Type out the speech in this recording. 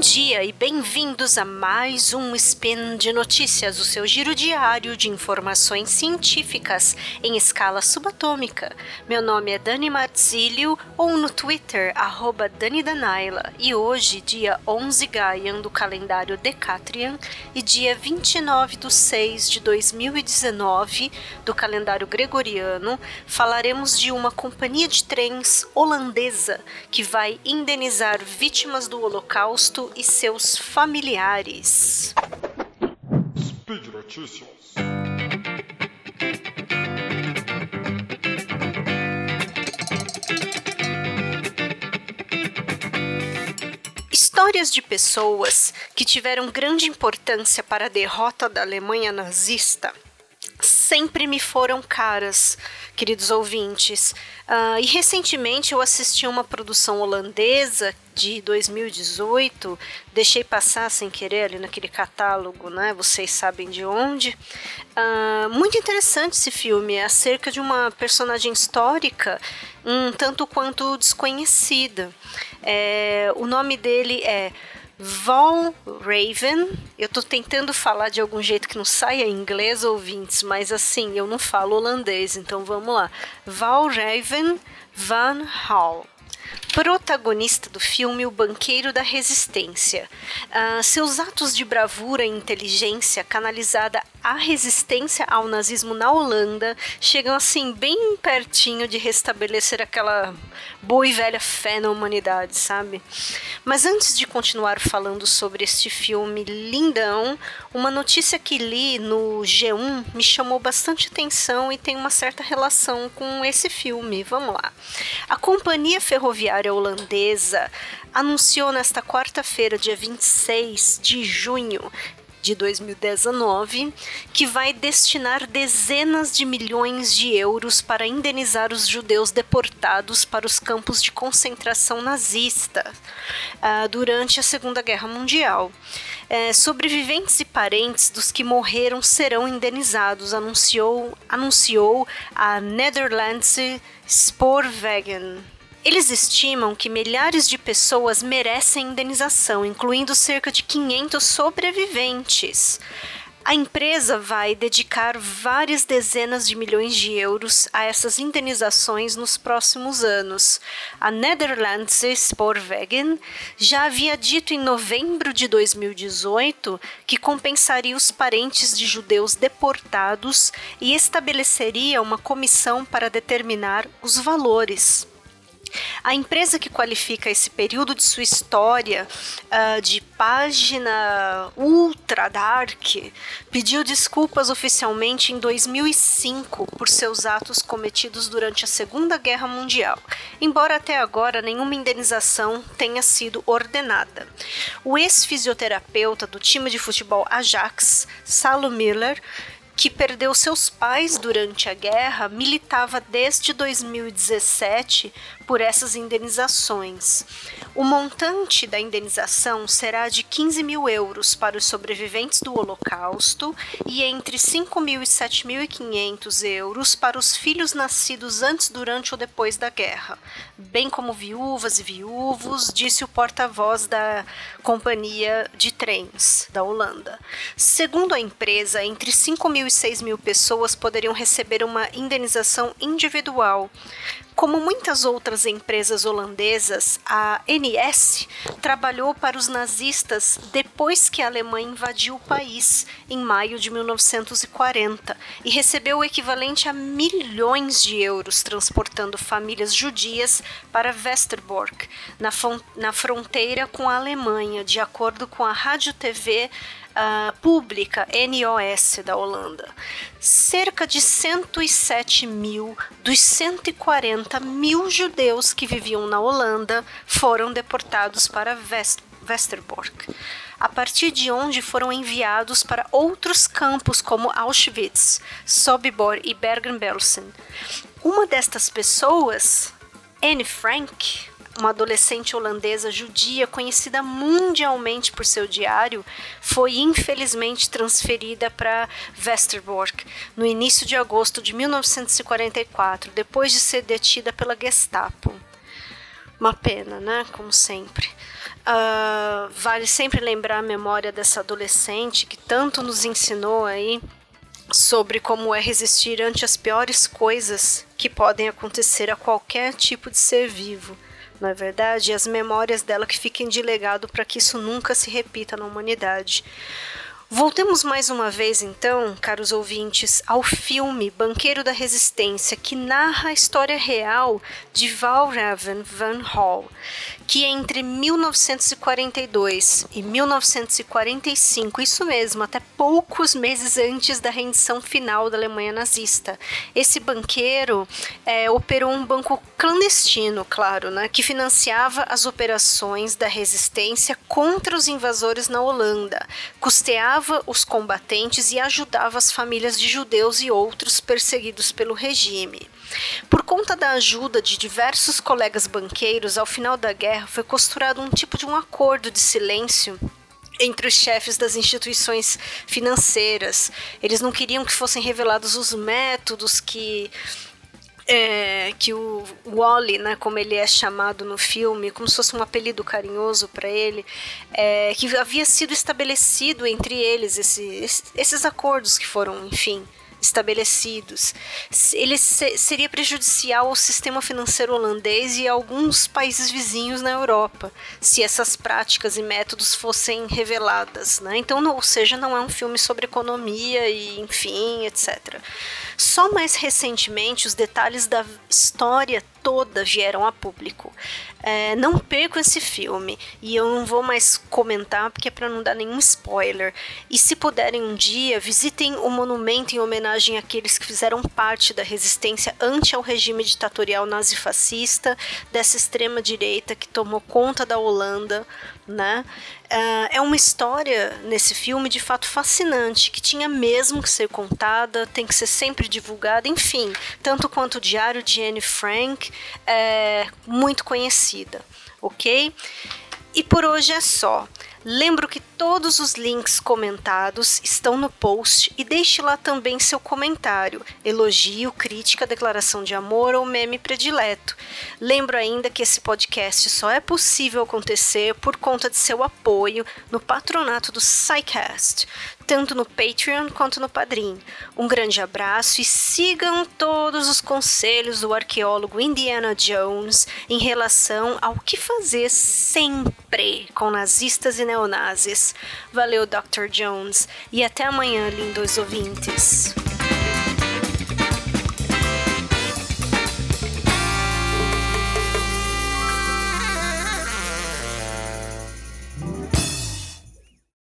dia e bem-vindos a mais um Spin de Notícias, o seu giro diário de informações científicas em escala subatômica. Meu nome é Dani Marzilio ou no Twitter, arroba Dani Danaila, e hoje, dia 11 Gaian do calendário Decatrian e dia 29 de 6 de 2019 do calendário gregoriano, falaremos de uma companhia de trens holandesa que vai indenizar vítimas do Holocausto e seus familiares. Speed Notícias. Histórias de pessoas que tiveram grande importância para a derrota da Alemanha nazista sempre me foram caras, queridos ouvintes. Uh, e recentemente eu assisti uma produção holandesa de 2018, deixei passar sem querer ali naquele catálogo, né? Vocês sabem de onde. Uh, muito interessante esse filme, é acerca de uma personagem histórica um tanto quanto desconhecida. É, o nome dele é Val Raven. Eu tô tentando falar de algum jeito que não saia em inglês, ouvintes, mas assim, eu não falo holandês, então vamos lá. Val Raven Van Hal protagonista do filme O Banqueiro da Resistência. Uh, seus atos de bravura e inteligência canalizada à resistência ao nazismo na Holanda chegam assim bem pertinho de restabelecer aquela boa e velha fé na humanidade, sabe? Mas antes de continuar falando sobre este filme lindão, uma notícia que li no G1 me chamou bastante atenção e tem uma certa relação com esse filme. Vamos lá. A companhia ferroviária holandesa anunciou nesta quarta-feira, dia 26 de junho, de 2019, que vai destinar dezenas de milhões de euros para indenizar os judeus deportados para os campos de concentração nazista uh, durante a Segunda Guerra Mundial. Uh, sobreviventes e parentes dos que morreram serão indenizados, anunciou, anunciou a Netherlands Spoorwegen. Eles estimam que milhares de pessoas merecem indenização, incluindo cerca de 500 sobreviventes. A empresa vai dedicar várias dezenas de milhões de euros a essas indenizações nos próximos anos. A Netherlands Spoorwegen já havia dito em novembro de 2018 que compensaria os parentes de judeus deportados e estabeleceria uma comissão para determinar os valores. A empresa que qualifica esse período de sua história uh, de página ultra dark pediu desculpas oficialmente em 2005 por seus atos cometidos durante a Segunda Guerra Mundial, embora até agora nenhuma indenização tenha sido ordenada. O ex-fisioterapeuta do time de futebol Ajax, Salo Miller, que perdeu seus pais durante a guerra, militava desde 2017 por essas indenizações. O montante da indenização será de 15 mil euros para os sobreviventes do Holocausto e entre 5 mil e 7.500 euros para os filhos nascidos antes, durante ou depois da guerra, bem como viúvas e viúvos, disse o porta-voz da companhia de trens da Holanda. Segundo a empresa, entre 5 mil 6 mil pessoas poderiam receber uma indenização individual. Como muitas outras empresas holandesas, a NS trabalhou para os nazistas depois que a Alemanha invadiu o país, em maio de 1940, e recebeu o equivalente a milhões de euros transportando famílias judias para Westerbork, na, na fronteira com a Alemanha, de acordo com a rádio-TV uh, pública NOS da Holanda. Cerca de 107 mil dos 140 mil judeus que viviam na Holanda foram deportados para West Westerbork, a partir de onde foram enviados para outros campos como Auschwitz, Sobibor e Bergen-Belsen. Uma destas pessoas, Anne Frank, uma adolescente holandesa judia conhecida mundialmente por seu diário, foi infelizmente transferida para Westerbork no início de agosto de 1944, depois de ser detida pela Gestapo. Uma pena, né? Como sempre. Uh, vale sempre lembrar a memória dessa adolescente que tanto nos ensinou aí sobre como é resistir ante as piores coisas que podem acontecer a qualquer tipo de ser vivo. Não é verdade? E as memórias dela que fiquem de legado para que isso nunca se repita na humanidade. Voltemos mais uma vez, então, caros ouvintes, ao filme Banqueiro da Resistência, que narra a história real de Valraven Van Hall, que entre 1942 e 1945, isso mesmo, até poucos meses antes da rendição final da Alemanha nazista, esse banqueiro é, operou um banco clandestino, claro, né, que financiava as operações da resistência contra os invasores na Holanda, custeava os combatentes e ajudava as famílias de judeus e outros perseguidos pelo regime. Por conta da ajuda de diversos colegas banqueiros, ao final da guerra foi costurado um tipo de um acordo de silêncio entre os chefes das instituições financeiras. Eles não queriam que fossem revelados os métodos que é, que o Wally, né, como ele é chamado no filme, como se fosse um apelido carinhoso para ele, é, que havia sido estabelecido entre eles esse, esses acordos que foram, enfim, estabelecidos. Ele seria prejudicial ao sistema financeiro holandês e a alguns países vizinhos na Europa, se essas práticas e métodos fossem reveladas. Né? Então, ou seja, não é um filme sobre economia e, enfim, etc. Só mais recentemente os detalhes da história toda vieram a público. É, não perco esse filme e eu não vou mais comentar porque é para não dar nenhum spoiler. E se puderem um dia, visitem o monumento em homenagem àqueles que fizeram parte da resistência ante ao regime ditatorial nazifascista dessa extrema direita que tomou conta da Holanda né? Uh, é uma história nesse filme de fato fascinante, que tinha mesmo que ser contada, tem que ser sempre divulgada, enfim, tanto quanto o Diário de Anne Frank, é muito conhecida, ok? E por hoje é só. Lembro que todos os links comentados estão no post e deixe lá também seu comentário, elogio, crítica, declaração de amor ou meme predileto. Lembro ainda que esse podcast só é possível acontecer por conta de seu apoio no patronato do SciCast tanto no Patreon quanto no Padrim. Um grande abraço e sigam todos os conselhos do arqueólogo Indiana Jones em relação ao que fazer sempre com nazistas e neonazis. Valeu, Dr. Jones, e até amanhã, lindos ouvintes.